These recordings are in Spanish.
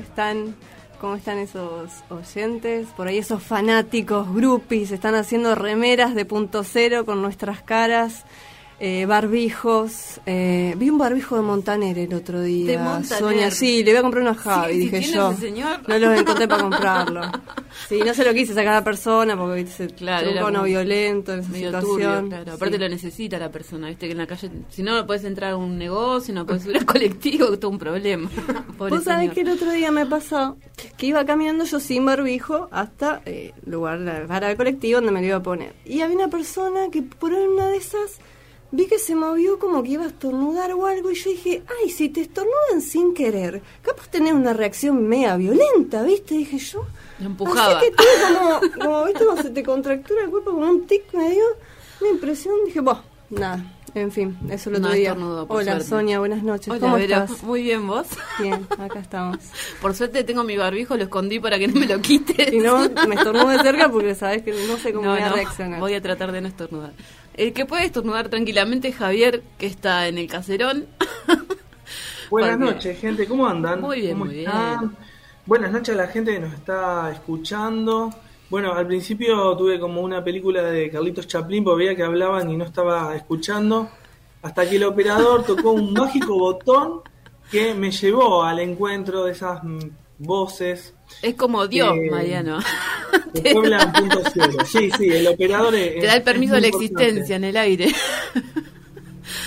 Están? ¿Cómo están esos oyentes? Por ahí esos fanáticos, groupies, están haciendo remeras de punto cero con nuestras caras. Eh, barbijos, eh, vi un barbijo de Montaner el otro día. De Montaner. Sonia, sí, le voy a comprar unos Javi, Sí, dije yo. señor. No los encontré para comprarlo. Sí, no se lo quise sacar a la persona porque se Claro, era uno violento en esa situación. turbio, claro. Aparte Sí. lo necesita la persona, viste que en la calle, si no, no puedes entrar a un negocio, no puedes subir al colectivo, es todo un problema. Pobre Vos sabés señor. que el otro día me pasó que iba caminando yo sin barbijo hasta el lugar, la parada del colectivo donde me lo iba a poner. Y había una persona que por una de esas vi que se movió como que iba a estornudar o algo y yo dije, ay, si te estornudan sin querer, capaz tenés una reacción mega violenta, ¿viste? Dije yo. Lo empujaba. Así que tuve como, como, ¿viste? Como se te contractura el cuerpo, como un tic medio, una impresión. Dije, bah, nada. En fin, eso otro No día. Hola, suerte. Sonia, buenas noches. Hola, ¿Cómo estás? Muy bien, ¿vos? Bien, acá estamos. Por suerte tengo mi barbijo, lo escondí para que no me lo quites. Si no, me estornudo de cerca porque sabes que no sé cómo No, voy a no, reaccionar. voy a tratar de no estornudar. El que puede estornudar tranquilamente es Javier, que está en el caserón. Buenas Porque- noches, gente, ¿cómo andan? Muy bien, ¿Cómo muy están? bien. Buenas noches a la gente que nos está escuchando. Bueno, al principio tuve como una película de Carlitos Chaplin, porque veía que hablaban y no estaba escuchando, hasta que el operador tocó un mágico botón que me llevó al encuentro de esas voces Es como Dios, Eh, Mariano. de Puebla punto cero. Sí, sí, el operador es- Te da el permiso de la importante. existencia en el aire.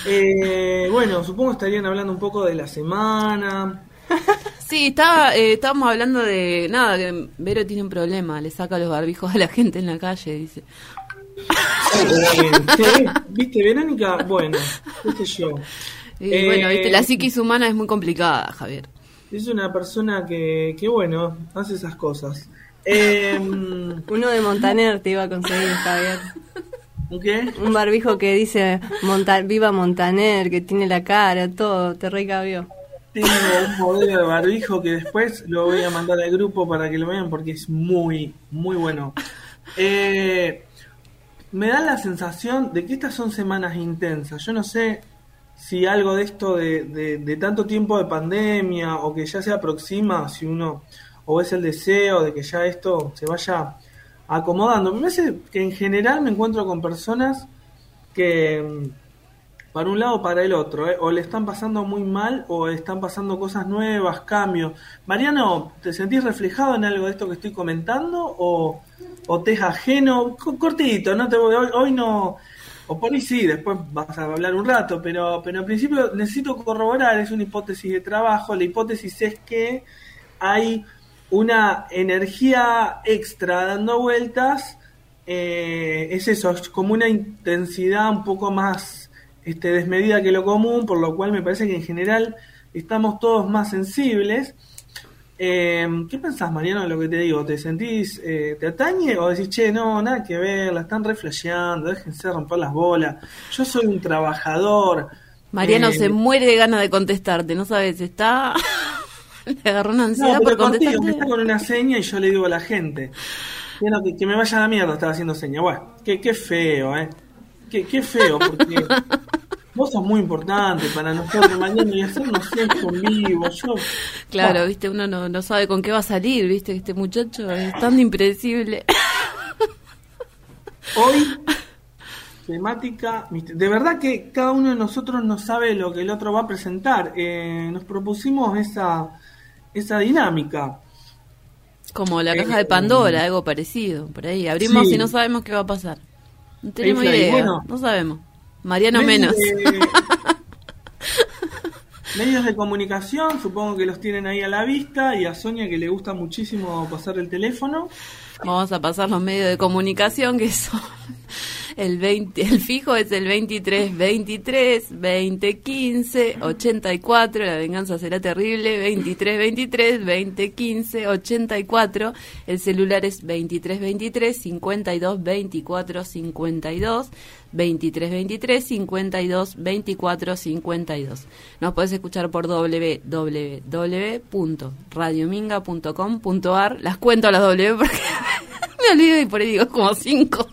Eh, bueno, supongo estarían hablando un poco de la semana. Sí, estaba, eh, estábamos hablando de nada, que Vero tiene un problema, le saca los barbijos a la gente en la calle, dice. Eh, sí, ¿Viste, Verónica? Bueno, qué sé yo. Y Eh, bueno, viste, la psiquis humana es muy complicada, Javier. Es una persona que, que bueno, hace esas cosas. Eh, Uno de Montaner te iba a conseguir, Javier. ¿Qué? Un barbijo que dice Monta Viva Montaner, que tiene la cara, todo, te recabió. Tengo un modelo de barbijo que después lo voy a mandar al grupo para que lo vean porque es muy, muy bueno. Eh, me da la sensación de que estas son semanas intensas. Yo no sé si algo de esto de, de- tanto tiempo de pandemia o que ya se aproxima, si uno o es el deseo de que ya esto se vaya acomodando. Me parece que en general me encuentro con personas que mm, para un lado o para el otro, ¿eh? o le están pasando muy mal o están pasando cosas nuevas, cambios. Mariano, ¿te sentís reflejado en algo de esto que estoy comentando o, o te es ajeno? Co- Cortito, no te hoy, hoy no, o por sí, después vas a hablar un rato, pero, pero en principio necesito corroborar, es una hipótesis de trabajo, la hipótesis es que hay una energía extra dando vueltas, eh, es eso, es como una intensidad un poco más este, desmedida que lo común, por lo cual me parece que en general estamos todos más sensibles. Eh, ¿Qué pensás, Mariano, de lo que te digo? ¿Te sentís, eh, te atañe o decís, che, no, nada que ver, la están reflasheando, déjense romper las bolas, yo soy un trabajador? Mariano Eh, se muere de ganas de contestarte, no sabes, está... le agarró una ansiedad No, por pero contigo, contestarte. está con una seña y yo le digo a la gente. Que, no, que, que me vaya a la mierda, estaba haciendo seña. Bueno, qué, qué feo, ¿eh? Qué, qué feo, porque vos sos muy importante para nosotros mañana y hacernos esto en vivo. Yo, Claro, viste, uno no, no sabe con qué va a salir, viste, este muchacho es tan impredecible. Hoy, temática. De verdad que cada uno de nosotros no sabe lo que el otro va a presentar. Eh, nos propusimos esa, esa dinámica. Como la caja Eh, de Pandora, algo parecido, por ahí. Abrimos sí. y no sabemos qué va a pasar. No tenemos idea, bueno. no sabemos. Mariano Medios menos. de- medios de comunicación, supongo que los tienen ahí a la vista, y a Sonia que le gusta muchísimo pasar el teléfono. Vamos a pasar los medios de comunicación que son el 20, el fijo es el 23 23 20 15 84, la venganza será terrible, 23 23 20 15 84, el celular es 23 23 52 24 52 23 23 52 24 52. Nos puedes escuchar por www.radiominga.com.ar. Las cuento a las W porque me olvido y por ahí digo como cinco.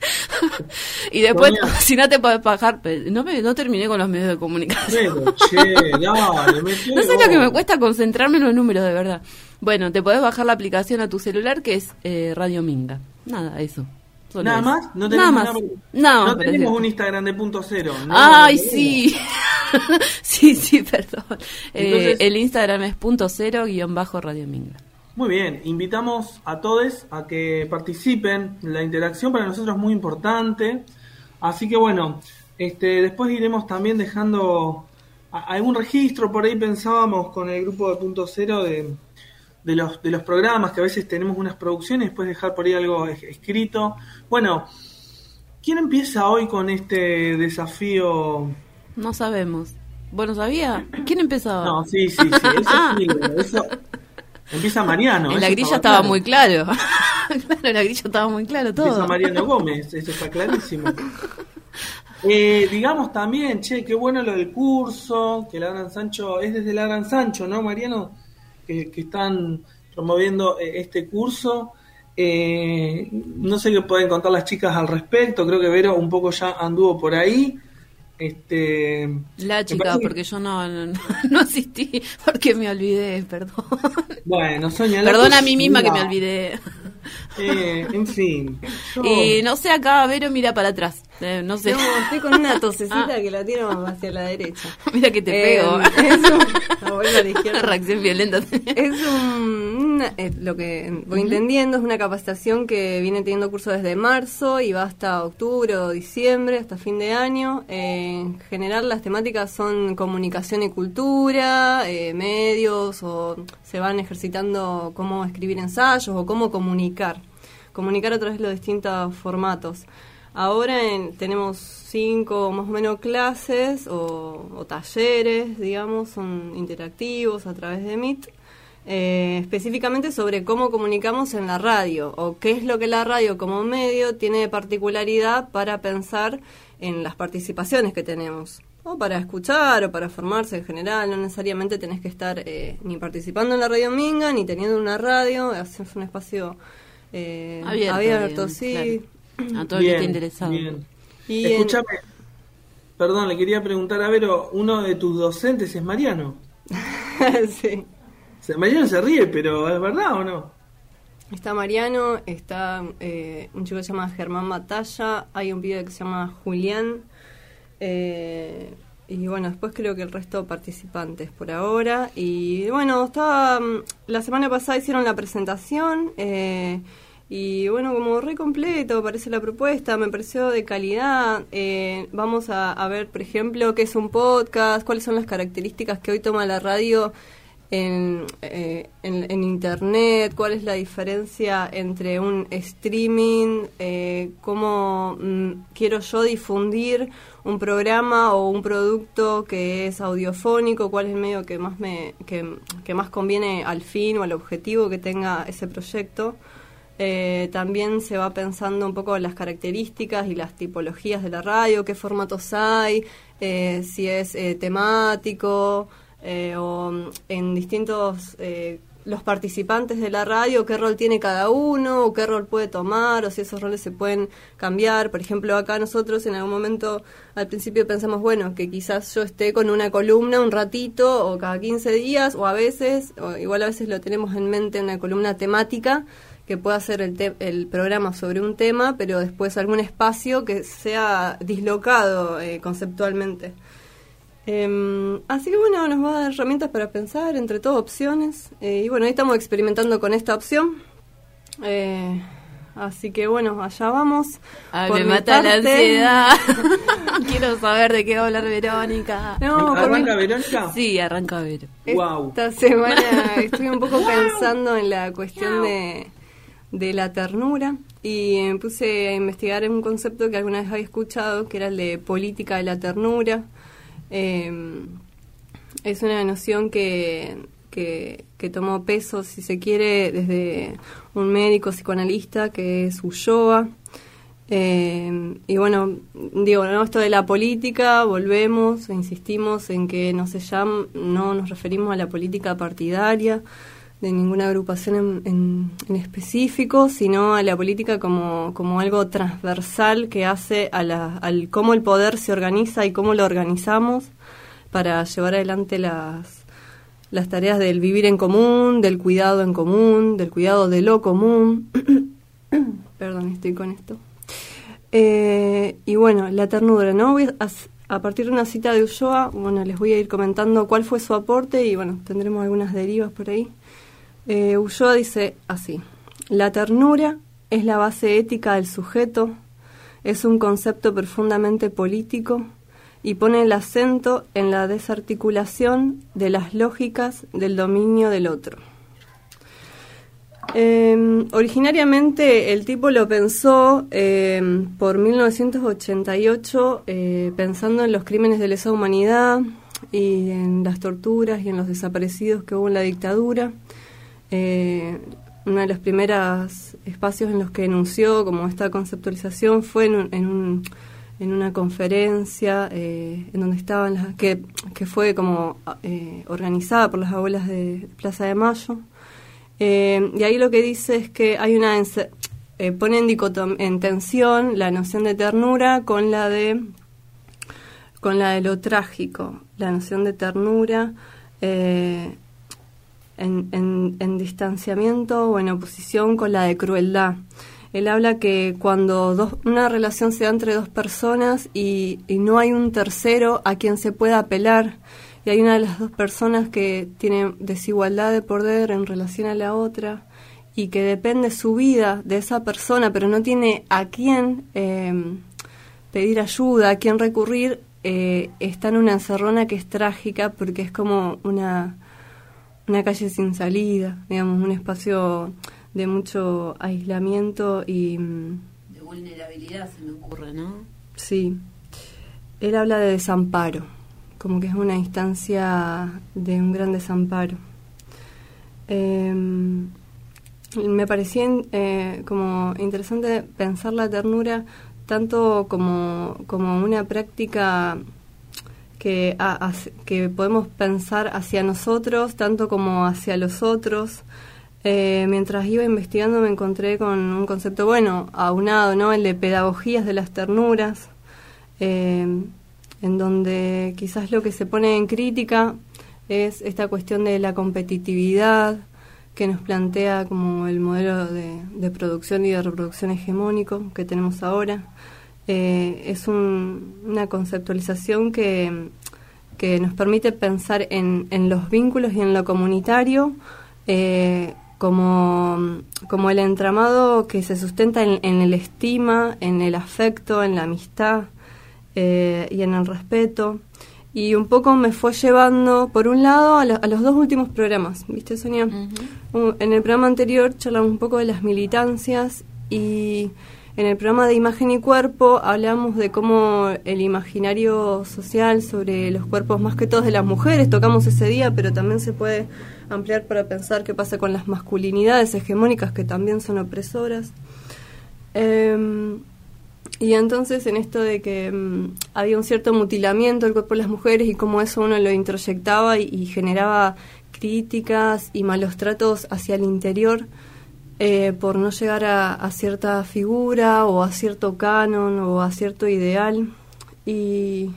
y después, si no te puedes bajar, no, me, no terminé con los medios de comunicación. Pero, che, dale, No sé lo que me cuesta concentrarme en los números, de verdad. Bueno, te podés bajar la aplicación a tu celular que es eh, Radio Minga. Nada, eso. Solo Nada eso. más, no Nada tenemos más. nada- más, no tenemos un Instagram de punto cero. no, Ay, no, sí. sí, sí, perdón. Eh, Entonces- el Instagram es punto cero guion bajo Radio Minga. Muy bien, invitamos a todos a que participen. La interacción para nosotros es muy importante. Así que bueno, este, después iremos también dejando algún registro. Por ahí pensábamos con el grupo de Punto Cero de, de los, de los programas, que a veces tenemos unas producciones, después dejar por ahí algo es- escrito. Bueno, ¿quién empieza hoy con este desafío? No sabemos. Bueno, ¿sabía? ¿Quién empezaba? No, sí, sí, sí, eso sí, eso- Empieza Mariano. en la grilla estaba claro. muy claro. claro, en la grilla estaba muy claro todo. Empieza Mariano Gómez, eso está clarísimo. Eh, digamos también, che, qué bueno lo del curso, que la Gran Sancho, es desde la Gran Sancho, ¿no, Mariano? Que, que están promoviendo eh, este curso. Eh, no sé qué pueden contar las chicas al respecto, creo que Vero un poco ya anduvo por ahí. Este, La chica, que- porque yo no, no, no asistí, porque me olvidé, perdón. Bueno, Sonia, Perdón a mí misma que me olvidé. eh, en fin. yo- Y no sé, acá Vero mira para atrás. Eh, no sé. No, estoy con una tosecita Ah. que la tiro hacia la derecha. mira que te Eh, pego. es un- la vuelvo a la Una izquierda. reacción violenta. Es un, una- eh, lo que voy entendiendo es una capacitación que viene teniendo curso desde marzo y va hasta octubre o diciembre, hasta fin de año. Eh, en general las temáticas son comunicación y cultura, medios o se van ejercitando cómo escribir ensayos o cómo comunicar. Comunicar a través de los distintos formatos. Ahora en- tenemos cinco más o menos clases o, o talleres, digamos, son interactivos a través de Meet, eh, específicamente sobre cómo comunicamos en la radio o qué es lo que la radio como medio tiene de particularidad para pensar en las participaciones que tenemos. O para escuchar o para formarse en general, no necesariamente tenés que estar eh, ni participando en la radio Minga, ni teniendo una radio, es un espacio eh, Abierto, abierto, bien, sí. A todo el que esté interesado. bien. Y en- Escúchame, perdón, le quería preguntar a Vero, uno de tus docentes es Mariano. sí. O sea, Mariano se ríe, pero ¿es verdad o no? Está Mariano, está eh, un chico que se llama Germán Batalla, hay un pibe que se llama Julián, eh, y bueno, después creo que el resto participantes por ahora. Y bueno, estaba, mm, la semana pasada hicieron la presentación, eh, y bueno, como re completo parece la propuesta, me pareció de calidad. Eh, vamos a, ver, por ejemplo, qué es un podcast, cuáles son las características que hoy toma la radio en, eh, en, en internet, cuál es la diferencia entre un streaming, eh, cómo mm, quiero yo difundir un programa o un producto que es audiofónico, cuál es el medio que más me que, que más conviene al fin o al objetivo que tenga ese proyecto. Eh, también se va pensando un poco las características y las tipologías de la radio, qué formatos hay, eh, si es eh, temático eh, o mm, en distintos eh, los participantes de la radio, qué rol tiene cada uno, o qué rol puede tomar, o si esos roles se pueden cambiar. Por ejemplo, acá nosotros en algún momento al principio pensamos, bueno, que quizás yo esté con una columna un ratito, o cada 15 días, o a veces, o igual a veces lo tenemos en mente una columna temática, que pueda hacer el, te- el programa sobre un tema, pero después algún espacio que sea dislocado eh, conceptualmente. Em, así que bueno, nos va a dar herramientas para pensar, entre todo opciones. Eh, y bueno, ahí estamos experimentando con esta opción. Eh, Así que bueno, allá vamos. Ay, Por me mi mata la ansiedad. Quiero saber de qué va a hablar Verónica. No, por mi- ¿Arranca Verónica? Sí, arranca Vero. Wow. Esta semana estuve un poco pensando en la cuestión de, de la ternura y me puse a investigar un concepto que alguna vez había escuchado, que era el de política de la ternura. Eh, es una noción que, que, que tomó peso, si se quiere, desde un médico psicoanalista que es Ulloa. Eh, y bueno, digo, ¿no? esto de la política, volvemos, e insistimos en que no se llama, no nos referimos a la política partidaria de ninguna agrupación en, en- específico, sino a la política como, como algo transversal que hace a la, al cómo el poder se organiza y cómo lo organizamos para llevar adelante las, las tareas del vivir en común, del cuidado en común, del cuidado de lo común. Perdón, estoy con esto. Eh, y bueno, la ternura, ¿no? A, a partir de una cita de Ulloa, bueno, les voy a ir comentando cuál fue su aporte y bueno, tendremos algunas derivas por ahí. Eh, Ulloa dice así, la ternura es la base ética del sujeto, es un concepto profundamente político y pone el acento en la desarticulación de las lógicas del dominio del otro. Eh, originariamente el tipo lo pensó eh, por 1988 eh, pensando en los crímenes de lesa humanidad y en las torturas y en los desaparecidos que hubo en la dictadura. Eh, uno de los primeros espacios en los que enunció como esta conceptualización fue en, un- en, un- en una conferencia eh, en donde estaban las que, fue como eh, organizada por las abuelas de Plaza de Mayo. Eh, y ahí lo que dice es que hay una pone en, en tensión la noción de ternura con la de con la de lo trágico, la noción de ternura en, en- en distanciamiento o en oposición con la de crueldad. Él habla que cuando dos, una relación se da entre dos personas y, y no hay un tercero a quien se pueda apelar, y hay una de las dos personas que tiene desigualdad de poder en relación a la otra y que depende su vida de esa persona, pero no tiene a quién eh, pedir ayuda, a quién recurrir, eh, está en una encerrona que es trágica porque es como una, una calle sin salida, digamos, un espacio de mucho aislamiento y mm, De vulnerabilidad se me ocurre, ¿no? sí. Él habla de desamparo, como que es una instancia de un gran desamparo. Eh, me parecía eh, como interesante pensar la ternura tanto como, como una práctica que, a- que podemos pensar hacia nosotros, tanto como hacia los otros. Eh, mientras iba investigando me encontré con un concepto, bueno, aunado, ¿no? El de pedagogías de las ternuras, eh, en donde quizás lo que se pone en crítica es esta cuestión de la competitividad que nos plantea como el modelo de, de producción y de reproducción hegemónico que tenemos ahora. Eh, es un- una conceptualización que, que nos permite pensar en, en los vínculos y en lo comunitario eh, como, como el entramado que se sustenta en, en el estima, en el afecto, en la amistad eh, y en el respeto. Y un poco me fue llevando, por un lado, a, a los dos últimos programas, ¿viste, Sonia? En el programa anterior charlamos un poco de las militancias y en el programa de Imagen y Cuerpo hablamos de cómo el imaginario social sobre los cuerpos más que todos de las mujeres, tocamos ese día, pero también se puede ampliar para pensar qué pasa con las masculinidades hegemónicas que también son opresoras. Em, y entonces en esto de que mm, había un cierto mutilamiento del cuerpo de las mujeres y cómo eso uno lo introyectaba y, y generaba críticas y malos tratos hacia el interior eh, por no llegar a, a cierta figura o a cierto canon o a cierto ideal y,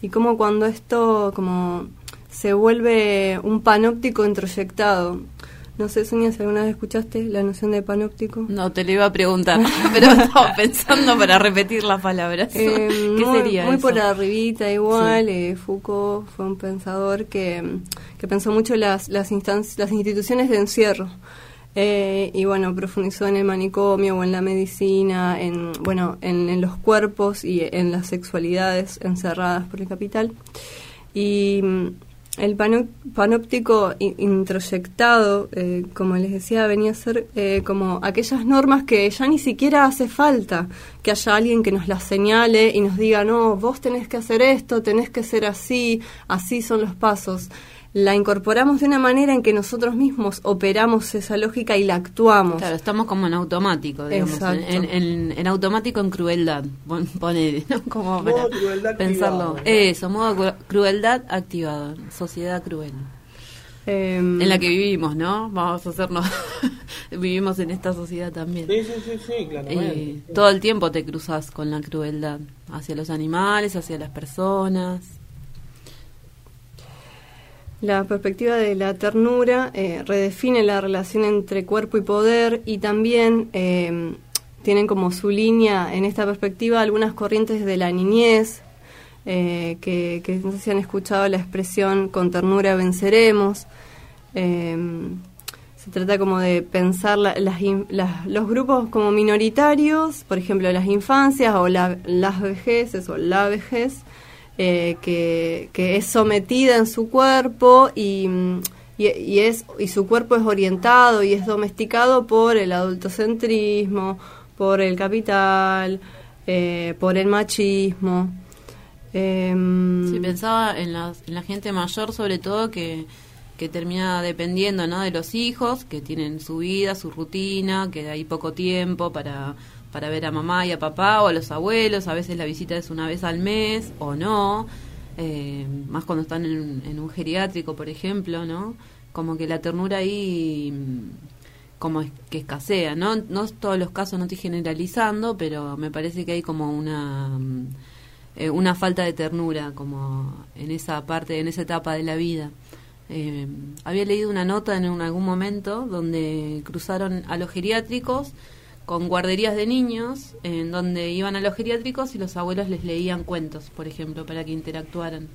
y cómo cuando esto como se vuelve un panóptico introyectado no sé Sonia si alguna vez escuchaste la noción de panóptico No, te lo iba a preguntar, pero estaba pensando para repetir las palabras. Eh, ¿Qué muy, sería muy eso? por arribita igual, eh, Foucault fue un pensador que, que pensó mucho las, las, instancias, las instituciones de encierro. Eh, y bueno, profundizó en el manicomio o en la medicina, en, bueno, en, los cuerpos y en las sexualidades encerradas por el capital. Y mm, el panóptico in- introyectado, eh, como les decía, venía a ser eh, como aquellas normas que ya ni siquiera hace falta que haya alguien que nos las señale y nos diga, no, vos tenés que hacer esto, tenés que ser así, así son los pasos. La incorporamos de una manera en que nosotros mismos operamos esa lógica y la actuamos. Claro, estamos como en automático, digamos, en, en- en automático en crueldad, pon- ponele, ¿no? Como Modo para crueldad pensarlo. Eso, modo cru- crueldad activado, sociedad cruel. Em, En la que vivimos, ¿no? Vamos a hacernos, vivimos en esta sociedad también. Sí, sí, sí, sí, claramente. Y todo el tiempo te cruzas con la crueldad hacia los animales, hacia las personas. La perspectiva de la ternura eh, redefine la relación entre cuerpo y poder y también eh, tienen como su línea en esta perspectiva algunas corrientes de la niñez, eh, que, que no sé si han escuchado la expresión con ternura venceremos. Eh, se trata como de pensar la- las las- los grupos como minoritarios, por ejemplo, las infancias o la- las vejeces o la vejez, eh, que, que es sometida en su cuerpo y, y, es, y su cuerpo es orientado y es domesticado por el adultocentrismo, por el capital, eh, por el machismo. Sí, pensaba en la gente mayor sobre todo que, que termina dependiendo ¿no? de los hijos, que tienen su vida, su rutina, que hay poco tiempo para, para ver a mamá y a papá o a los abuelos, a veces la visita es una vez al mes o no, eh, más cuando están en, un geriátrico, por ejemplo, ¿no? Como que la ternura ahí mm, como es- que escasea, ¿no? No todos los casos, no estoy generalizando, pero me parece que hay como una... mm, eh, una falta de ternura como en esa parte, en esa etapa de la vida. Eh, había leído una nota en algún momento donde cruzaron a los geriátricos con guarderías de niños, en donde iban a los geriátricos y los abuelos les leían cuentos, por ejemplo, para que interactuaran.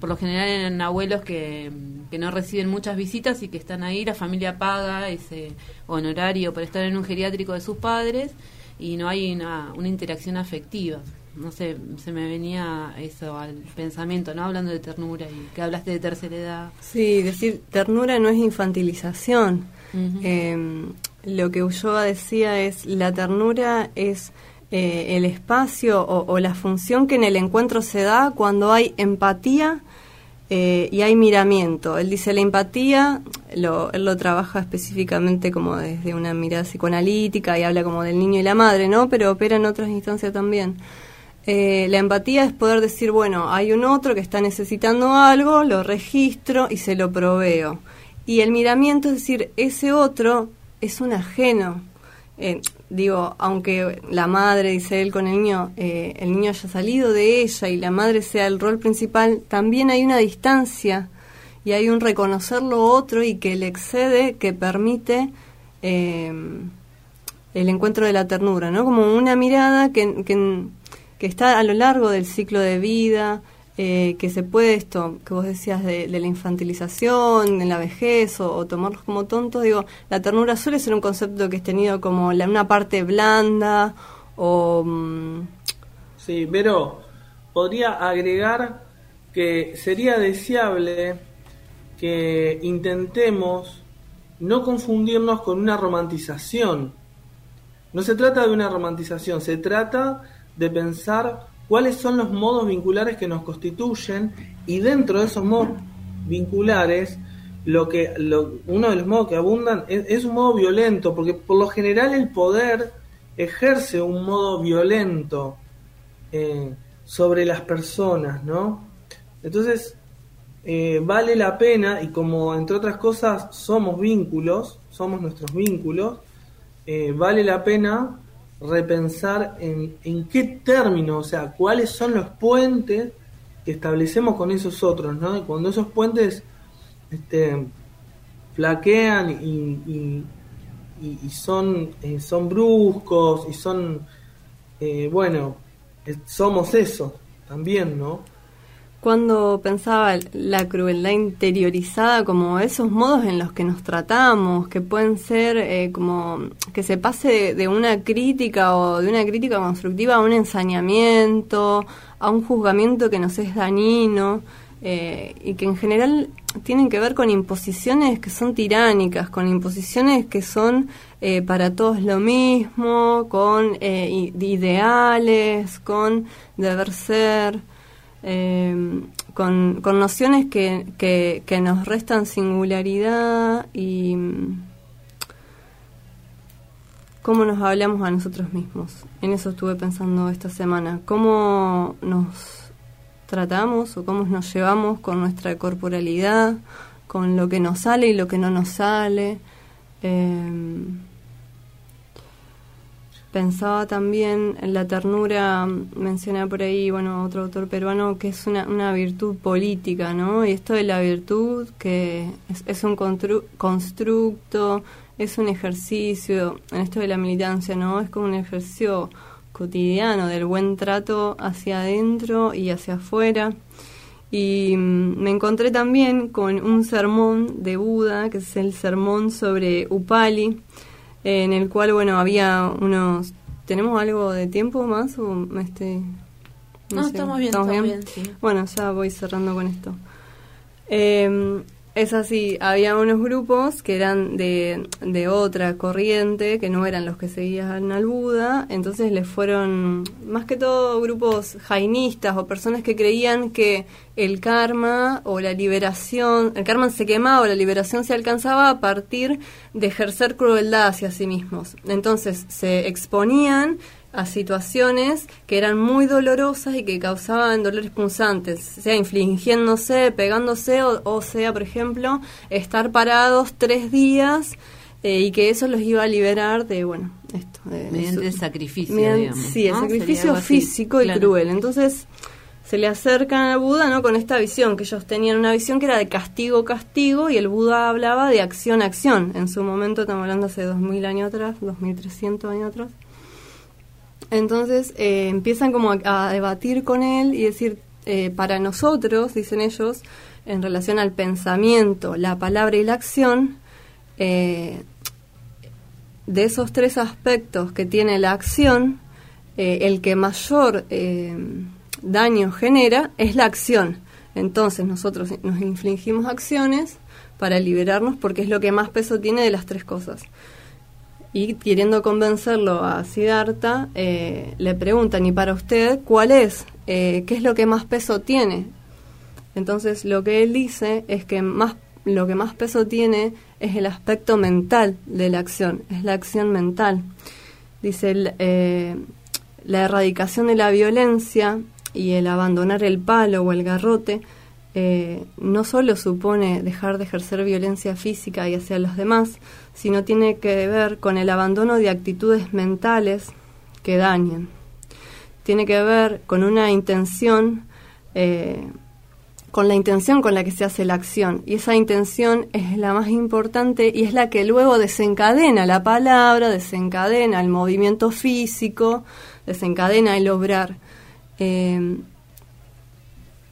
Por lo general eran abuelos que, que no reciben muchas visitas y que están ahí, la familia paga ese honorario por estar en un geriátrico de sus padres y no hay una, una interacción afectiva. No sé, se me venía eso al pensamiento, ¿no? Hablando de ternura y que hablaste de tercera edad. Sí, decir ternura no es infantilización. Eh, lo que Ulloa decía es la ternura es eh, el espacio o, o la función que en el encuentro se da cuando hay empatía eh, y hay miramiento. Él dice la empatía, lo, él lo trabaja específicamente como desde una mirada psicoanalítica y habla como del niño y la madre, ¿no? Pero opera en otras instancias también. Eh, la empatía es poder decir, bueno, hay un otro que está necesitando algo, lo registro y se lo proveo. Y el miramiento es decir, ese otro es un ajeno. Eh, digo, aunque la madre, dice él con el niño, eh, el niño haya salido de ella y la madre sea el rol principal, también hay una distancia y hay un reconocer lo otro y que le excede, que permite eh, el encuentro de la ternura, ¿no? Como una mirada que, que, que está a lo largo del ciclo de vida, eh, que se puede esto, que vos decías de, la infantilización, en la vejez, o, o tomarlos como tontos, digo, la ternura suele ser un concepto que es tenido como la, una parte blanda, o... mm, Sí, pero podría agregar que sería deseable que intentemos no confundirnos con una romantización. No se trata de una romantización, se trata de pensar cuáles son los modos vinculares que nos constituyen y dentro de esos modos vinculares lo que uno de los modos que abundan es, es un modo violento porque por lo general el poder ejerce un modo violento eh, sobre las personas, ¿no? Entonces, eh, vale la pena, y como entre otras cosas somos vínculos, somos nuestros vínculos, eh, vale la pena repensar en, en qué términos, o sea, cuáles son los puentes que establecemos con esos otros, ¿no? Y cuando esos puentes este, flaquean y, y- son, eh, son bruscos y son, eh, bueno, somos eso también, ¿no? Cuando pensaba la crueldad interiorizada como esos modos en los que nos tratamos, que pueden ser eh, como que se pase de, una crítica o de una crítica constructiva a un ensañamiento, a un juzgamiento que nos es dañino eh, y que en general tienen que ver con imposiciones que son tiránicas, con imposiciones que son eh, para todos lo mismo, con ideales, con deber ser. Eh, con, con, nociones que, que, nos restan singularidad y mm, cómo nos hablamos a nosotros mismos. En eso estuve pensando esta semana. ¿Cómo nos tratamos o cómo nos llevamos con nuestra corporalidad, con lo que nos sale y lo que no nos sale? Eh, Pensaba también en la ternura, mencioné por ahí, bueno, otro autor peruano, que es una, una virtud política, ¿no? Y esto de la virtud, que es, un constructo, es un ejercicio, en esto de la militancia, ¿no? Es como un ejercicio cotidiano del buen trato hacia adentro y hacia afuera. Y mm, me encontré también con un sermón de Buda, que es el sermón sobre Upali, en el cual, bueno, había unos... ¿Tenemos algo de tiempo más o este, No, estamos bien, estamos bien. Bueno, ya voy cerrando con esto. Eh, es así, había unos grupos que eran de, de, otra corriente, que no eran los que seguían al Buda, entonces les fueron, más que todo, grupos jainistas o personas que creían que el karma o la liberación, el karma se quemaba o la liberación se alcanzaba a partir de ejercer crueldad hacia sí mismos. Entonces se exponían a situaciones que eran muy dolorosas y que causaban dolores punzantes, sea infligiéndose, pegándose o, sea, por ejemplo, estar parados tres días eh, y que eso los iba a liberar de, bueno, esto. mediante el sacrificio, Sí, el sacrificio físico y cruel. Entonces se le acercan al Buda ¿no? con esta visión, que ellos tenían una visión que era de castigo, castigo, y el Buda hablaba de acción, acción. En su momento, estamos hablando hace 2000 años atrás, 2300 años atrás. Entonces eh, empiezan como a, debatir con él y decir, eh, para nosotros, dicen ellos, en relación al pensamiento, la palabra y la acción, eh, de esos tres aspectos que tiene la acción, el que mayor daño genera es la acción. Entonces nosotros nos infligimos acciones para liberarnos porque es lo que más peso tiene de las tres cosas y queriendo convencerlo a Siddhartha, eh, le preguntan, ¿y para usted cuál es? Eh, ¿Qué es lo que más peso tiene? Entonces lo que él dice es que más, lo que más peso tiene es el aspecto mental de la acción, es la acción mental. Dice, eh, la erradicación de la violencia y el abandonar el palo o el garrote no solo supone dejar de ejercer violencia física y hacia los demás, sino tiene que ver con el abandono de actitudes mentales que dañen. Tiene que ver con una intención, eh, con la intención con la que se hace la acción. Y esa intención es la más importante y es la que luego desencadena la palabra, desencadena el movimiento físico, desencadena el obrar. Eh,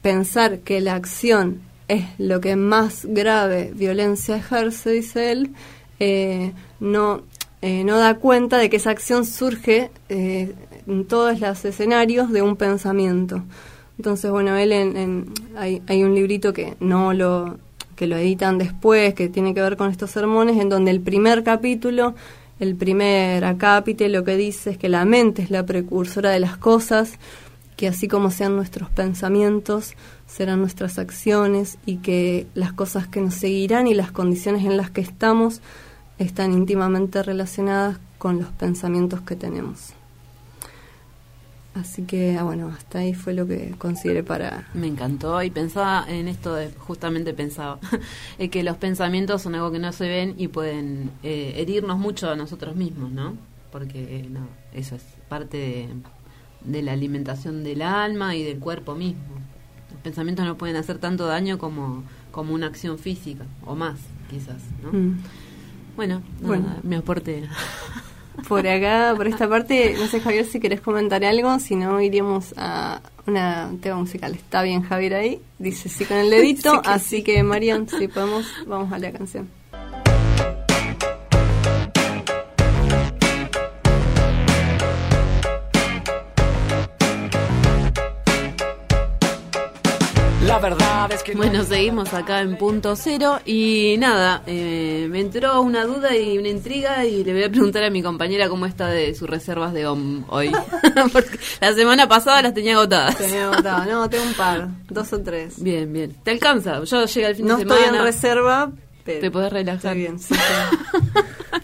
pensar que la acción es lo que más grave violencia ejerce, dice él, eh, no, eh, no da cuenta de que esa acción surge eh, en todos los escenarios de un pensamiento. Entonces, bueno, él en, hay, hay un librito que no lo que lo editan después, que tiene que ver con estos sermones, en donde el primer capítulo, el primer acápite, lo que dice es que la mente es la precursora de las cosas, que así como sean nuestros pensamientos, serán nuestras acciones y que las cosas que nos seguirán y las condiciones en las que estamos están íntimamente relacionadas con los pensamientos que tenemos. Así que, ah, bueno, hasta ahí fue lo que consideré para... Me encantó y pensaba en esto, de, justamente pensaba, que los pensamientos son algo que no se ven y pueden eh, herirnos mucho a nosotros mismos, ¿no? Porque no, eso es parte de, de, la alimentación del alma y del cuerpo mismo. Los pensamientos no pueden hacer tanto daño como, como una acción física, o más, quizás, ¿no? Mm. Bueno, bueno. mi aporte. Por acá, por esta parte, no sé Javier si querés comentar algo, si no iríamos a una tema musical. Está bien Javier ahí, dice sí con el dedito, así que Marian, si podemos, vamos a la canción. La verdad es que no Bueno, seguimos acá en punto cero y nada, eh, me entró una duda y una intriga y le voy a preguntar a mi compañera cómo está de sus reservas de OM hoy. Porque la semana pasada las tenía agotadas. Tenía votado. No, tengo un par, dos o tres. Bien, bien. ¿Te alcanza? Yo llegué al fin No de estoy semana. en reserva, pero Te podés relajar. Bien, sí, sí.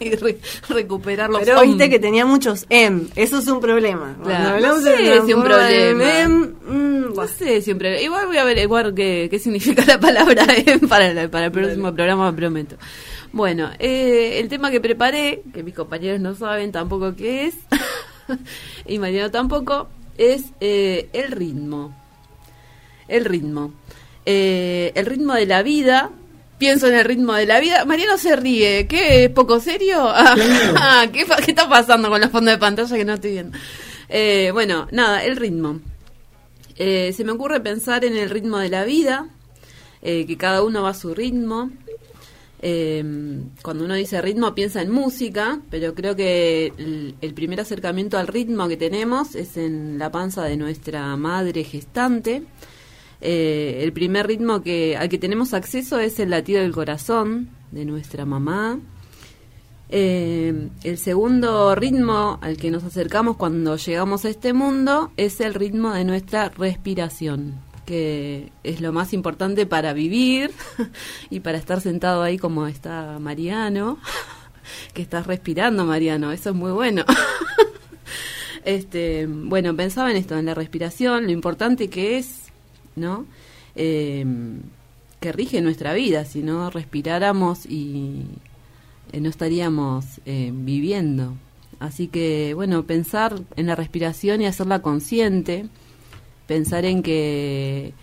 y re- recuperar los Pero OM. viste que tenía muchos M, eso es un problema. Claro, hablamos no sé si es un problema. M, mm, No sé, siempre. Igual voy a averiguar qué, qué significa la palabra M para, la- para el próximo programa, prometo. Bueno, eh, el tema que preparé, que mis compañeros no saben tampoco qué es, y Mariano tampoco, es eh, el ritmo. El ritmo. Eh, el ritmo de la vida. Pienso en el ritmo de la vida. Mariano se ríe. ¿Qué? ¿Es poco serio? Ah, ¿qué, pa- ¿Qué está pasando con los fondos de pantalla que no estoy viendo? Eh, bueno, nada, el ritmo. Eh, se me ocurre pensar en el ritmo de la vida, eh, que cada uno va a su ritmo. Eh, cuando uno dice ritmo piensa en música, pero creo que el, el primer acercamiento al ritmo que tenemos es en la panza de nuestra madre gestante. Eh, el primer ritmo que, al que tenemos acceso es el latido del corazón de nuestra mamá. Eh, el segundo ritmo al que nos acercamos cuando llegamos a este mundo es el ritmo de nuestra respiración, que es lo más importante para vivir y para estar sentado ahí como está Mariano, que estás respirando Mariano, eso es muy bueno. Este, bueno, pensaba en esto, en la respiración, lo importante que es, ¿no? Eh, que rige nuestra vida, si no respiráramos y eh, no estaríamos eh, viviendo. Así que, bueno, pensar en la respiración y hacerla consciente, pensar en que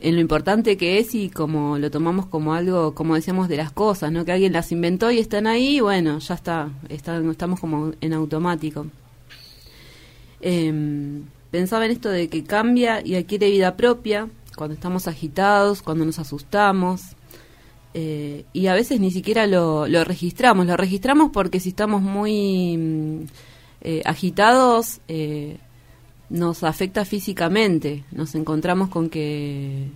en lo importante que es y como lo tomamos como algo, como decíamos, de las cosas, ¿no? Que alguien las inventó y están ahí, bueno, ya está, estamos como en automático. Em, pensaba en esto de que cambia y adquiere vida propia cuando estamos agitados, cuando nos asustamos, eh, y a veces ni siquiera lo, lo registramos. Lo registramos porque si estamos muy mm, eh, agitados, eh, nos afecta físicamente. Nos encontramos con que,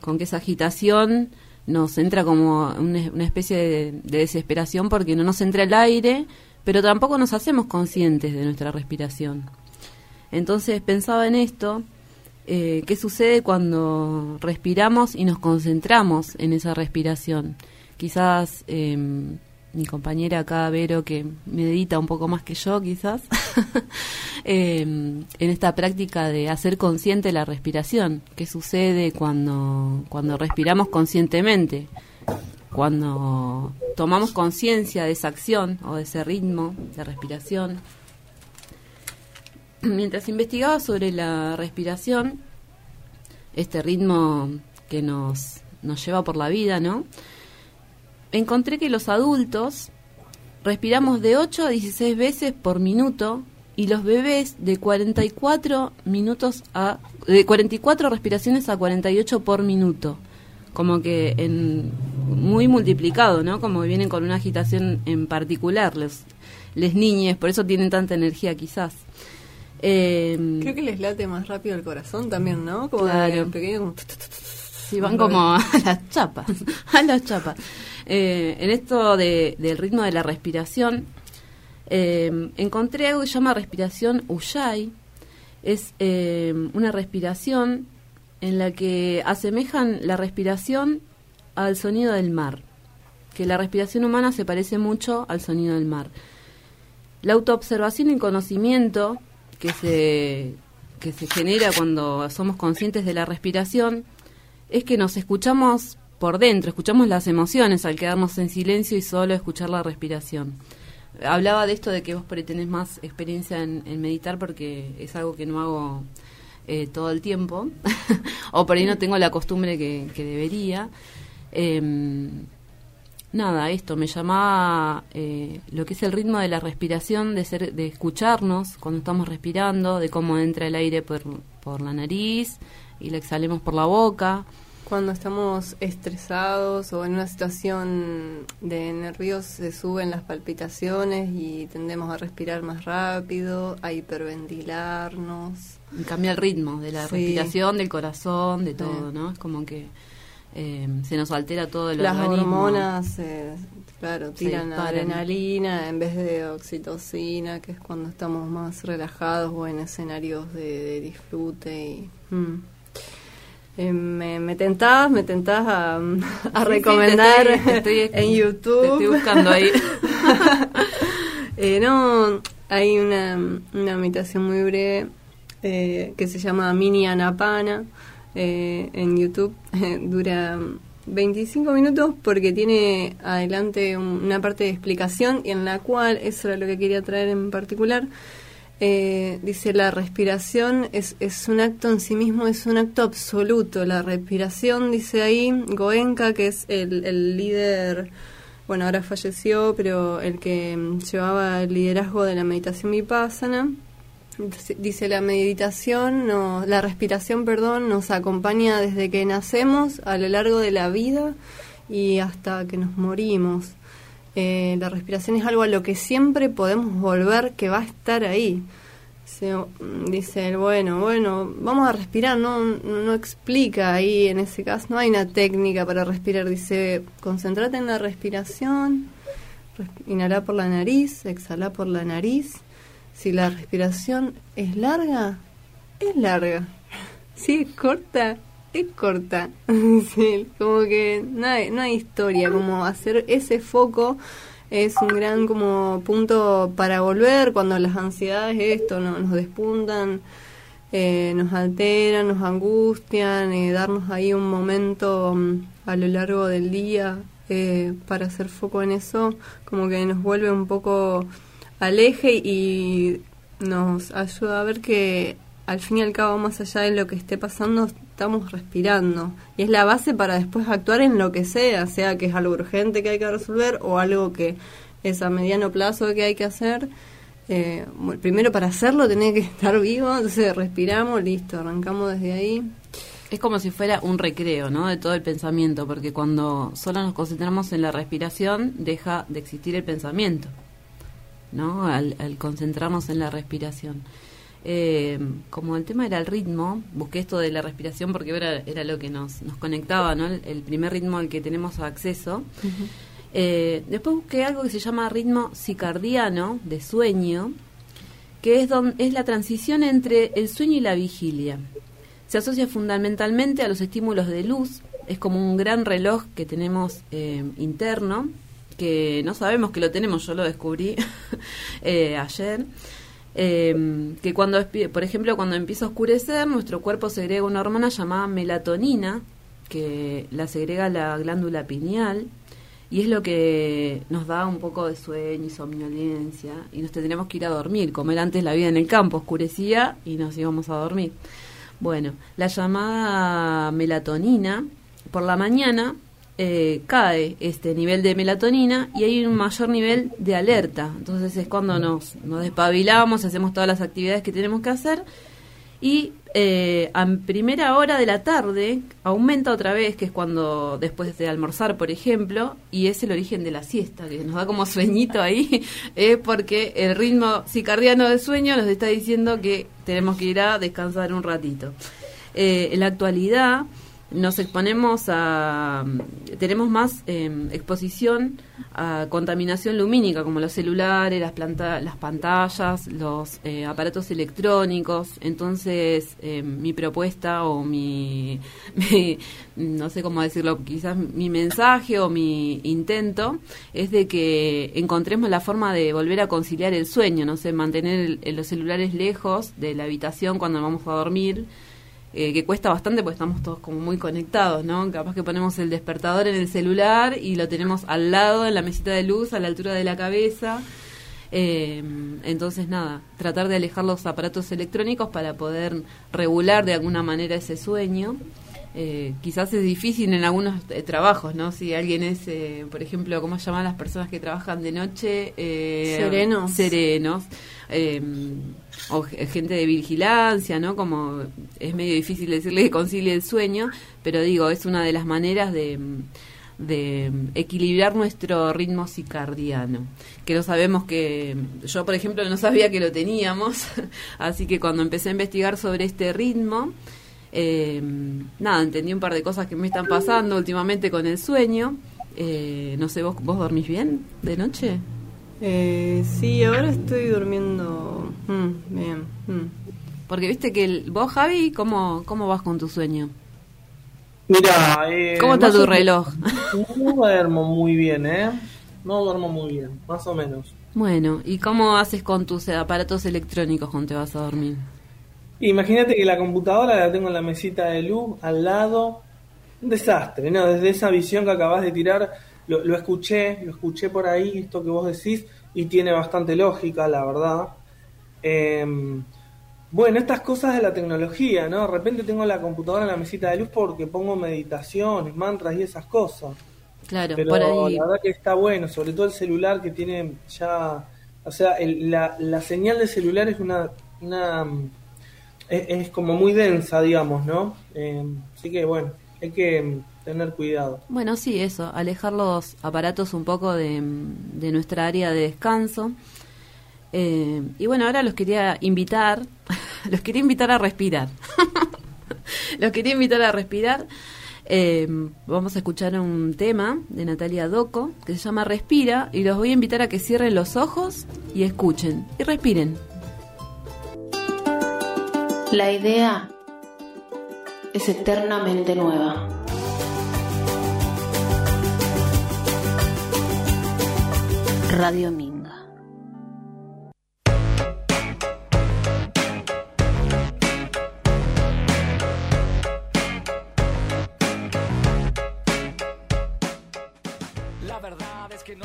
con que esa agitación nos entra como una, especie de, de desesperación porque no nos entra el aire, pero tampoco nos hacemos conscientes de nuestra respiración. Entonces pensaba en esto, eh, qué sucede cuando respiramos y nos concentramos en esa respiración. Quizás eh, mi compañera acá, Vero, que medita un poco más que yo, quizás, eh, en esta práctica de hacer consciente la respiración. ¿Qué sucede cuando, cuando respiramos conscientemente? Cuando tomamos conciencia de esa acción o de ese ritmo de respiración. Mientras investigaba sobre la respiración, este ritmo que nos, nos lleva por la vida, ¿no? Encontré que los adultos respiramos de 8 a 16 veces por minuto y los bebés de 44 minutos a de 44 respiraciones a 48 por minuto. Como que en muy multiplicado, ¿no? Como vienen con una agitación en particular los les niñes, por eso tienen tanta energía quizás. Eh, Creo que les late más rápido el corazón también, ¿no? Como de Claro. pequeño, como... Sí, van como a las chapas, a las chapas. Eh, en esto de, del ritmo de la respiración, eh, encontré algo que se llama respiración Ujjayi. Es eh, una respiración en la que asemejan la respiración al sonido del mar. Que la respiración humana se parece mucho al sonido del mar. La autoobservación y conocimiento que se, que se genera cuando somos conscientes de la respiración es que nos escuchamos por dentro, escuchamos las emociones al quedarnos en silencio y solo escuchar la respiración. Hablaba de esto de que vos tenés más experiencia en, en meditar porque es algo que no hago eh, todo el tiempo, o por ahí no tengo la costumbre que, que debería. Em, nada, esto me llamaba eh, lo que es el ritmo de la respiración, de ser, de escucharnos cuando estamos respirando, de cómo entra el aire por, por la nariz y la exhalemos por la boca. Cuando estamos estresados o en una situación de nervios se suben las palpitaciones y tendemos a respirar más rápido, a hiperventilarnos. Y cambia el ritmo de la Sí. respiración, del corazón, de Sí. todo, ¿no? Es como que eh, se nos altera todo el Las organismo. hormonas, eh, claro, Sí, tiran adrenalina en vez de oxitocina, que es cuando estamos más relajados o en escenarios de, de disfrute. Y, mm. Eh, me, me tentás, me tentás a, a Sí, sí, recomendar te estoy- te estoy- en YouTube. Te estoy buscando ahí. Eh, no, hay una, una meditación muy breve eh, que se llama Mini Anapana eh, en YouTube. Dura 25 minutos porque tiene adelante un- una parte de explicación y en la cual, eso era lo que quería traer en particular, eh, dice la respiración es, es un acto en sí mismo, es un acto absoluto. La respiración, dice ahí Goenka, que es el, el líder, bueno, ahora falleció, pero el que llevaba el liderazgo de la meditación vipassana. Dice- la meditación, no, la respiración, perdón, nos acompaña desde que nacemos a lo largo de la vida y hasta que nos morimos. Eh, la respiración es algo a lo que siempre podemos volver, que va a estar ahí. Se- dice él, bueno, bueno, vamos a respirar, no, no, explica ahí en ese caso, no hay una técnica para respirar, dice, concentrate en la respiración, res- inhala por la nariz, exhala por la nariz. Si la respiración es larga, es larga. Si es corta, es corta. Como que no hay, no hay historia, como hacer ese foco es un gran como punto para volver cuando las ansiedades esto no, nos despuntan, eh, nos alteran, nos angustian, eh, darnos ahí un momento mm, a lo largo del día eh, para hacer foco en eso, como que nos vuelve un poco al eje y nos ayuda a ver que al fin y al cabo, más allá de lo que esté pasando, estamos respirando. Y es la base para después actuar en lo que sea, sea que es algo urgente que hay que resolver o algo que es a mediano plazo que hay que hacer. Eh, primero para hacerlo tenés que estar vivo, entonces respiramos, listo, arrancamos desde ahí. Es como si fuera un recreo, ¿no? De todo el pensamiento, porque cuando solo nos concentramos en la respiración, deja de existir el pensamiento, ¿no? Al, al concentrarnos en la respiración. Eh, como el tema era el ritmo, busqué esto de la respiración porque era, era lo que nos, nos conectaba, ¿no? El, el primer ritmo al que tenemos acceso. Eh, después busqué algo que se llama ritmo cicardiano de sueño, que es, don- es la transición entre el sueño y la vigilia. Se asocia fundamentalmente a los estímulos de luz, es como un gran reloj que tenemos eh, interno, que no sabemos que lo tenemos, yo lo descubrí eh, ayer. eh, que cuando, por ejemplo, cuando empieza a oscurecer, nuestro cuerpo segrega una hormona llamada melatonina, que la segrega la glándula pineal, y es lo que nos da un poco de sueño y somnolencia, y nos tendríamos que ir a dormir, como era antes la vida en el campo, oscurecía y nos íbamos a dormir. Bueno, la llamada melatonina, por la mañana eh, cae este nivel de melatonina y hay un mayor nivel de alerta. Entonces es cuando nos, nos despabilamos, hacemos todas las actividades que tenemos que hacer y eh, a primera hora de la tarde aumenta otra vez, que es cuando después de almorzar, por ejemplo, y es el origen de la siesta, que nos da como sueñito ahí, es porque el ritmo circadiano del sueño nos está diciendo que tenemos que ir a descansar un ratito. Eh, en la actualidad nos exponemos a tenemos más eh, exposición a contaminación lumínica como los celulares las planta, las pantallas los eh, aparatos electrónicos. Entonces eh, mi propuesta o mi, no sé cómo decirlo quizás mi mensaje o mi intento es de que encontremos la forma de volver a conciliar el sueño no sé mantener el- los celulares lejos de la habitación cuando vamos a dormir eh, que cuesta bastante porque estamos todos como muy conectados, ¿no? Capaz que ponemos el despertador en el celular y lo tenemos al lado en la mesita de luz, a la altura de la cabeza. Eh, entonces, nada, tratar de alejar los aparatos electrónicos para poder regular de alguna manera ese sueño. Eh, quizás es difícil en algunos eh, trabajos, ¿no? Si alguien es, eh, por ejemplo, ¿cómo se llaman las personas que trabajan de noche? serenos. Serenos. o gente de vigilancia, ¿no? Como es medio difícil decirle que concilie el sueño, pero digo, es una de las maneras de de equilibrar nuestro ritmo circadiano, que no sabemos que yo por ejemplo no sabía que lo teníamos, así que cuando empecé a investigar sobre este ritmo, eh, nada, entendí un par de cosas que me están pasando últimamente con el sueño. Eh, no sé, ¿vos, ¿vos dormís bien de noche? Eh, sí, ahora estoy durmiendo mm, bien. Mm. Porque viste que el, vos, Javi, ¿cómo, ¿cómo vas con tu sueño? Mira, eh, ¿cómo está tu reloj? No duermo muy bien, ¿eh? No duermo muy bien, más o menos. Bueno, ¿y cómo haces con tus aparatos electrónicos cuando te vas a dormir? Imagínate que la computadora la tengo en la mesita de luz al lado. Un desastre, ¿no? Desde esa visión que acabas de tirar, lo, escuché, lo escuché por ahí, esto que vos decís, y tiene bastante lógica, la verdad. Em, bueno, estas cosas de la tecnología, ¿no? De repente tengo la computadora en la mesita de luz porque pongo meditaciones, mantras y esas cosas. Claro, Pero por ahí... la verdad que está bueno, sobre todo el celular que tiene ya... O sea, la, la señal de celular es una, una es, como muy densa, digamos, ¿no? Eh, así que bueno, hay que tener cuidado. Bueno, sí, eso, alejar los aparatos un poco de, nuestra área de descanso. Eh, y bueno, ahora los quería invitar, los quería invitar a respirar. los quería invitar a respirar. Eh, vamos a escuchar un tema de Natalia Doco que se llama Respira y los voy a invitar a que cierren los ojos y escuchen y respiren. La idea es eternamente nueva. Radio Minga.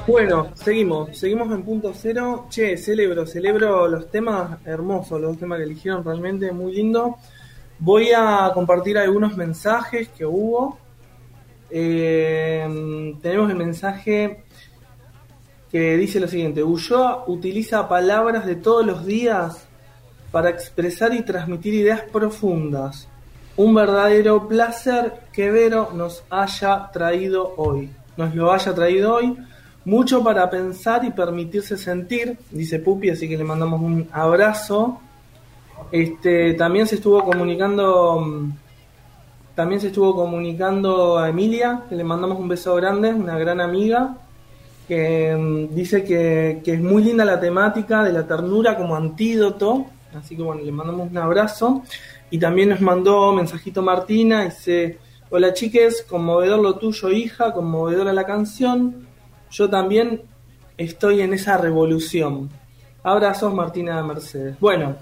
Bueno, seguimos, seguimos en punto cero. Che, celebro, celebro los temas hermosos, los temas que eligieron realmente muy lindo. Voy a compartir algunos mensajes que hubo. Eh, tenemos el mensaje que dice lo siguiente: Ulloa utiliza palabras de todos los días para expresar y transmitir ideas profundas. Un verdadero placer que Vero nos haya traído hoy. Nos lo haya traído hoy mucho para pensar y permitirse sentir, dice Pupi, así que le mandamos un abrazo. Este, también se estuvo comunicando mm, también se estuvo comunicando a Emilia, que le mandamos un beso grande, una gran amiga, que mm, dice que, que, es muy linda la temática de la ternura como antídoto, así que bueno, le mandamos un abrazo. Y también nos mandó mensajito Martina, dice, hola chiques, conmovedor lo tuyo hija, conmovedora la canción, yo también estoy en esa revolución. Abrazos, Martina de Mercedes. Bueno,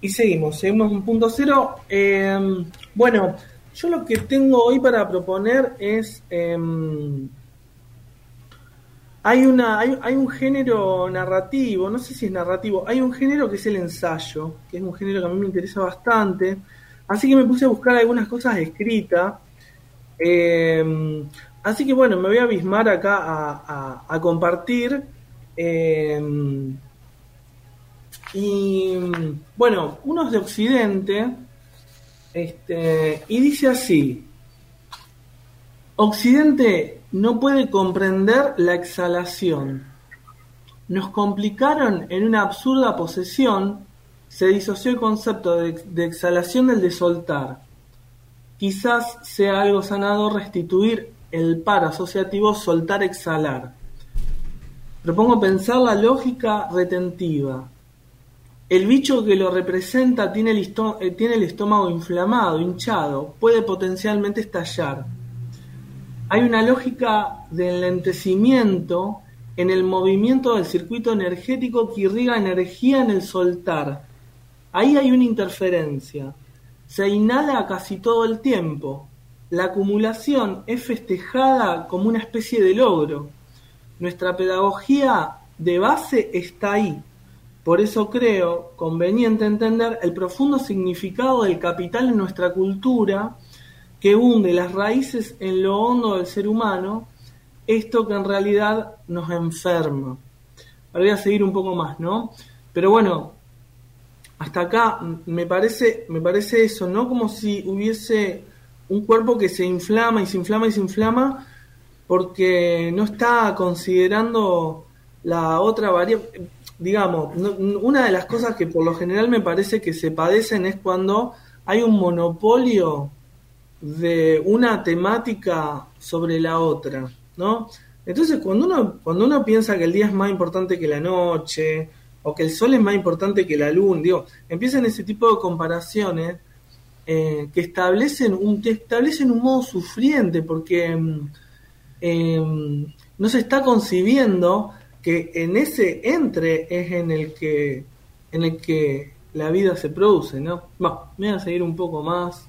y seguimos, seguimos un punto cero. Em, bueno, yo lo que tengo hoy para proponer es... Em, hay, una, hay, hay, un género narrativo, no sé si es narrativo, hay un género que es el ensayo, que es un género que a mí me interesa bastante. Así que me puse a buscar algunas cosas escritas. Eh, Así que bueno, me voy a abismar acá a, compartir. Eh, y bueno, uno es de Occidente. Este, y dice así: Occidente no puede comprender la exhalación. Nos complicaron en una absurda posesión. Se disoció el concepto de, exhalación del de soltar. Quizás sea algo sanador restituir el par asociativo soltar-exhalar. Propongo pensar la lógica retentiva. El bicho que lo representa tiene el, eh, tiene el estómago inflamado, hinchado, puede potencialmente estallar. Hay una lógica de enlentecimiento en el movimiento del circuito energético que irriga energía en el soltar. Ahí hay una interferencia. Se inhala casi todo el tiempo, la acumulación es festejada como una especie de logro. Nuestra pedagogía de base está ahí. Por eso creo conveniente entender el profundo significado del capital en nuestra cultura que hunde las raíces en lo hondo del ser humano, esto que en realidad nos enferma. Voy a seguir un poco más, ¿no? Pero bueno, hasta acá me parece, me parece eso, ¿no? Como si hubiese un cuerpo que se inflama y se inflama y se inflama porque no está considerando la otra variable. Digamos, una de las cosas que por lo general me parece que se padecen es cuando hay un monopolio de una temática sobre la otra, ¿no? Entonces, cuando uno, cuando uno piensa que el día es más importante que la noche, o que el sol es más importante que la luna, digo, empiezan ese tipo de comparaciones eh, que establecen un, establecen un modo sufriente, porque em, no se está concibiendo que en ese entre es en el que en el que la vida se produce, ¿no? Bueno, voy a seguir un poco más.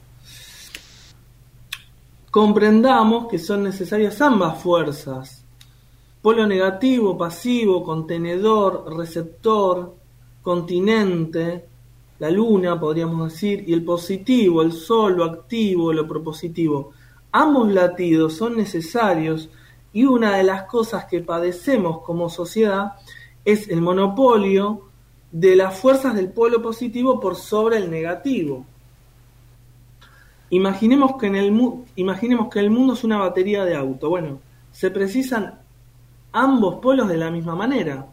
Comprendamos que son necesarias ambas fuerzas. Polo negativo, pasivo, contenedor, receptor, continente, la luna, podríamos decir, y el positivo, el sol, lo activo, lo propositivo. Ambos latidos son necesarios y una de las cosas que padecemos como sociedad es el monopolio de las fuerzas del polo positivo por sobre el negativo. Imaginemos que, en el, imaginemos que el mundo es una batería de auto. Bueno, se precisan ambos polos de la misma manera.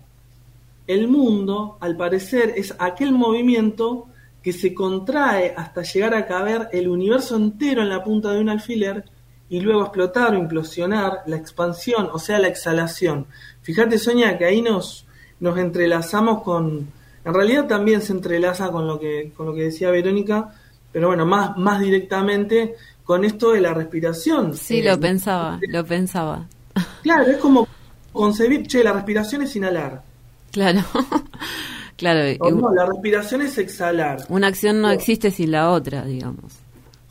El mundo, al parecer, es aquel movimiento que se contrae hasta llegar a caber el universo entero en la punta de un alfiler y luego explotar o implosionar la expansión, o sea, la exhalación. Fíjate, Sonia, que ahí nos, nos entrelazamos con... En realidad también se entrelaza con lo que, con lo que decía Verónica, pero bueno, más, más directamente con esto de la respiración. Sí, lo eh, pensaba, lo pensaba. Claro, es como concebir, che, la respiración es inhalar. Claro. claro. no, la respiración es exhalar. Una acción no existe sin la otra, digamos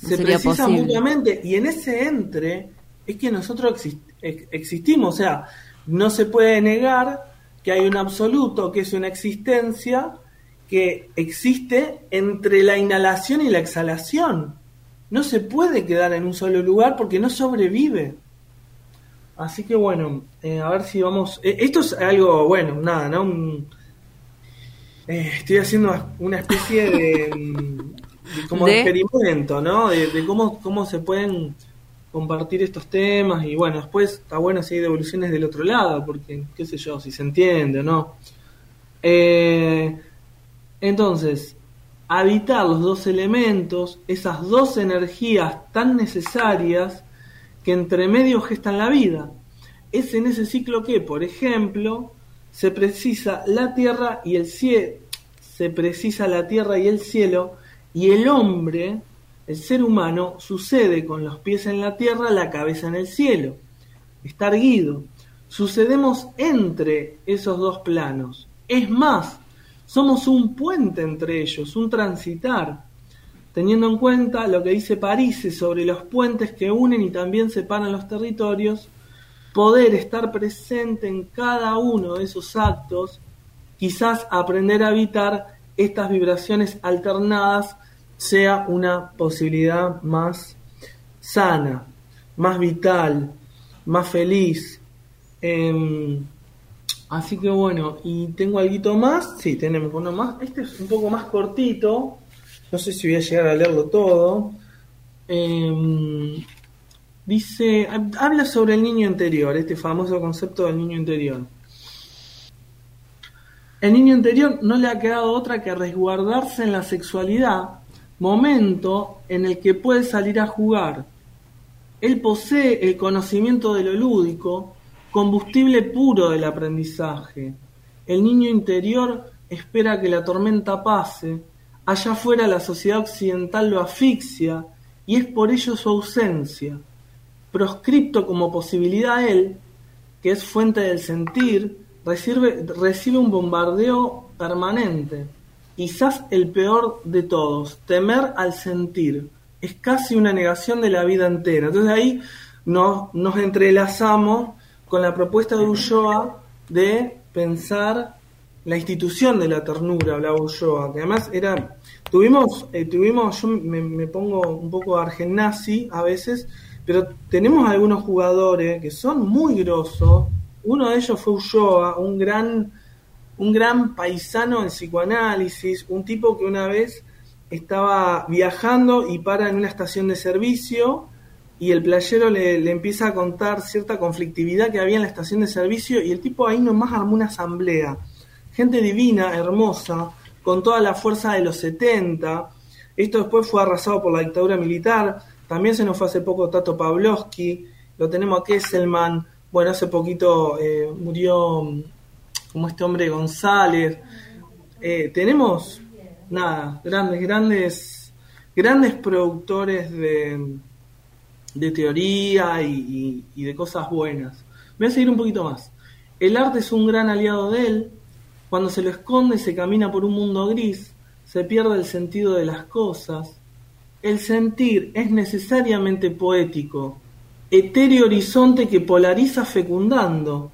se precisa mutuamente y en ese entre es que nosotros existimos, o sea, no se puede negar que hay un absoluto, que es una existencia que existe entre la inhalación y la exhalación. No se puede quedar en un solo lugar porque no sobrevive. Así que bueno, eh, a ver si vamos... Eh, esto es algo, bueno, nada, ¿no? Eh, estoy haciendo una especie de como experimento, ¿no? De, cómo, cómo se pueden compartir estos temas y bueno, después está bueno si hay devoluciones del otro lado, porque qué sé yo, si se entiende o no. Entonces, habitar los dos elementos, esas dos energías tan necesarias que entre medio gestan la vida. Es en ese ciclo que, por ejemplo, se precisa la tierra y el cielo, se precisa la tierra y el cielo y el hombre, el ser humano, sucede con los pies en la tierra, la cabeza en el cielo. Está erguido. Sucedemos entre esos dos planos. Es más, somos un puente entre ellos, un transitar, teniendo en cuenta lo que dice París sobre los puentes que unen y también separan los territorios, poder estar presente en cada uno de esos actos, quizás aprender a evitar estas vibraciones alternadas sea una posibilidad más sana, más vital, más feliz. Em, así que bueno, y tengo algo más, sí, tenemos uno más. Este es un poco más cortito, no sé si voy a llegar a leerlo todo. Em, dice, habla sobre el niño interior, este famoso concepto del niño interior. El niño interior no le ha quedado otra que resguardarse en la sexualidad momento en el que puede salir a jugar. Él posee el conocimiento de lo lúdico, combustible puro del aprendizaje. El niño interior espera que la tormenta pase, allá afuera la sociedad occidental lo asfixia y es por ello su ausencia. Proscripto como posibilidad él, que es fuente del sentir, recibe, recibe un bombardeo permanente Quizás el peor de todos, temer al sentir. Es casi una negación de la vida entera. Entonces ahí nos, nos entrelazamos con la propuesta de Ulloa de pensar la institución de la ternura, hablaba Ulloa, que además era, tuvimos, eh, tuvimos, yo me, me pongo un poco argenazi a veces, pero tenemos algunos jugadores que son muy grosos, uno de ellos fue Ulloa, un gran, un gran paisano en psicoanálisis, un tipo que una vez estaba viajando y para en una estación de servicio y el playero le, le, empieza a contar cierta conflictividad que había en la estación de servicio y el tipo ahí nomás armó una asamblea. Gente divina, hermosa, con toda la fuerza de los 70. Esto después fue arrasado por la dictadura militar. También se nos fue hace poco Tato Pavlovsky, lo tenemos a Kesselman, bueno, hace poquito eh, murió como este hombre González. Eh, tenemos, nada, grandes, grandes, grandes productores de, de teoría y, de cosas buenas. Voy a seguir un poquito más. El arte es un gran aliado de él. Cuando se lo esconde se camina por un mundo gris, se pierde el sentido de las cosas. El sentir es necesariamente poético, etéreo horizonte que polariza fecundando.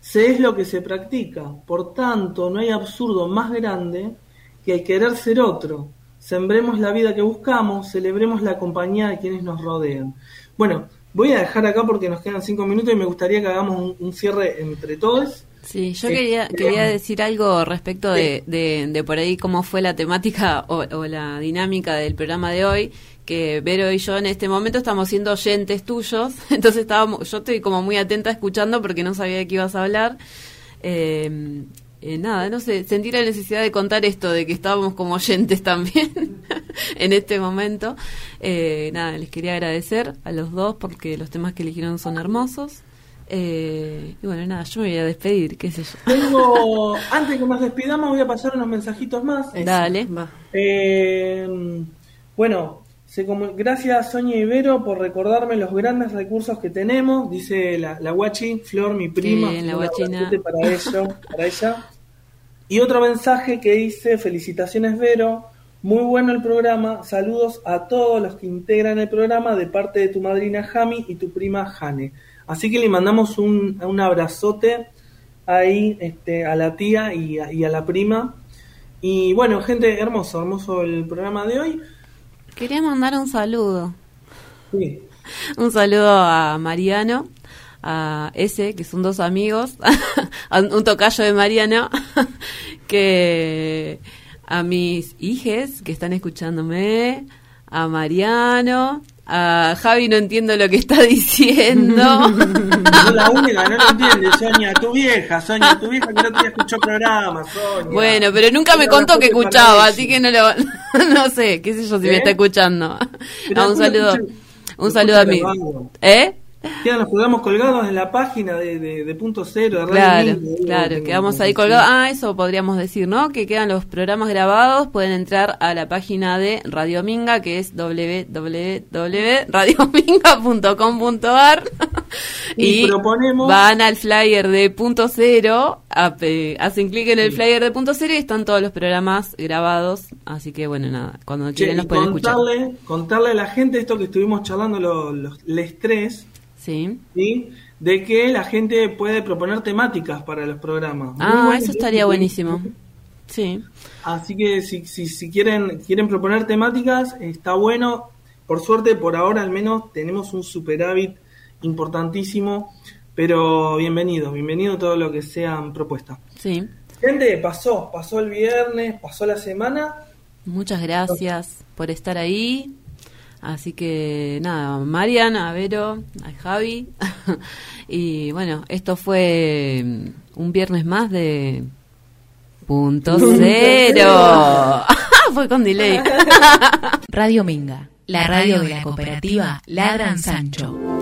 Se es lo que se practica, por tanto no hay absurdo más grande que el querer ser otro. Sembremos la vida que buscamos, celebremos la compañía de quienes nos rodean. Bueno, voy a dejar acá porque nos quedan cinco minutos y me gustaría que hagamos un, un cierre entre todos. Sí, yo quería, quería decir algo respecto de, de, de, por ahí cómo fue la temática o, o, la dinámica del programa de hoy, que Vero y yo en este momento estamos siendo oyentes tuyos, entonces estábamos, yo estoy como muy atenta escuchando porque no sabía de qué ibas a hablar. Eh, eh, nada, no sé, sentí la necesidad de contar esto, de que estábamos como oyentes también en este momento. Eh, nada, les quería agradecer a los dos porque los temas que eligieron son hermosos. Eh, y bueno, nada, yo me voy a despedir, qué sé yo. Tengo, antes que nos despidamos, voy a pasar unos mensajitos más. Dale. Eh, bueno, se gracias Sonia Ibero por recordarme los grandes recursos que tenemos, dice la, la Guachi, Flor, mi prima. Sí, la guachina. Para, ello, para ella. Y otro mensaje que dice, felicitaciones Vero, muy bueno el programa, saludos a todos los que integran el programa de parte de tu madrina Jami y tu prima Jane. Así que le mandamos un, un abrazote ahí este, a la tía y a, y a, la prima. Y bueno, gente, hermoso, hermoso el programa de hoy. Quería mandar un saludo. Sí. Un saludo a Mariano, a ese, que son dos amigos, a un tocayo de Mariano, que a mis hijes que están escuchándome, a Mariano, a Javi no entiendo lo que está diciendo. No la única, no lo entiende, Sonia, tu vieja, Sonia, tu vieja que no te escuchó programa, Sonia. Bueno, pero nunca me contó que escuchaba, así que no lo, no sé, qué sé yo si ¿Eh? me está escuchando. Ah, un saludo, un saludo a mí. ¿Eh? Quedan los programas colgados en la página de, de, de Punto Cero, de Radio Claro, Mingo, claro, quedamos ahí colgados. Ah, eso podríamos decir, ¿no? Que quedan los programas grabados, pueden entrar a la página de Radio Minga, que es www.radiominga.com.ar y, y proponemos... van al flyer de Punto Cero, hacen clic en el flyer de Punto Cero y están todos los programas grabados, así que bueno, nada, cuando quieren los pueden contarle, escuchar. Contarle a la gente esto que estuvimos charlando los, los les tres, Sí. ¿sí? De que la gente puede proponer temáticas para los programas. Muy Ah, eso estaría buenísimo. Sí. Así que si, si, si quieren, quieren proponer temáticas, está bueno. Por suerte, por ahora al menos, tenemos un superávit importantísimo. Pero bienvenido, bienvenido todo lo que sean propuestas. Sí. Gente, pasó, pasó el viernes, pasó la semana. Muchas gracias por estar ahí. Así que nada, Marian, Vero, a Javi. y bueno, esto fue un viernes más de Punto Cero. fue con delay. Radio Minga, la radio de la cooperativa Ladran Sancho.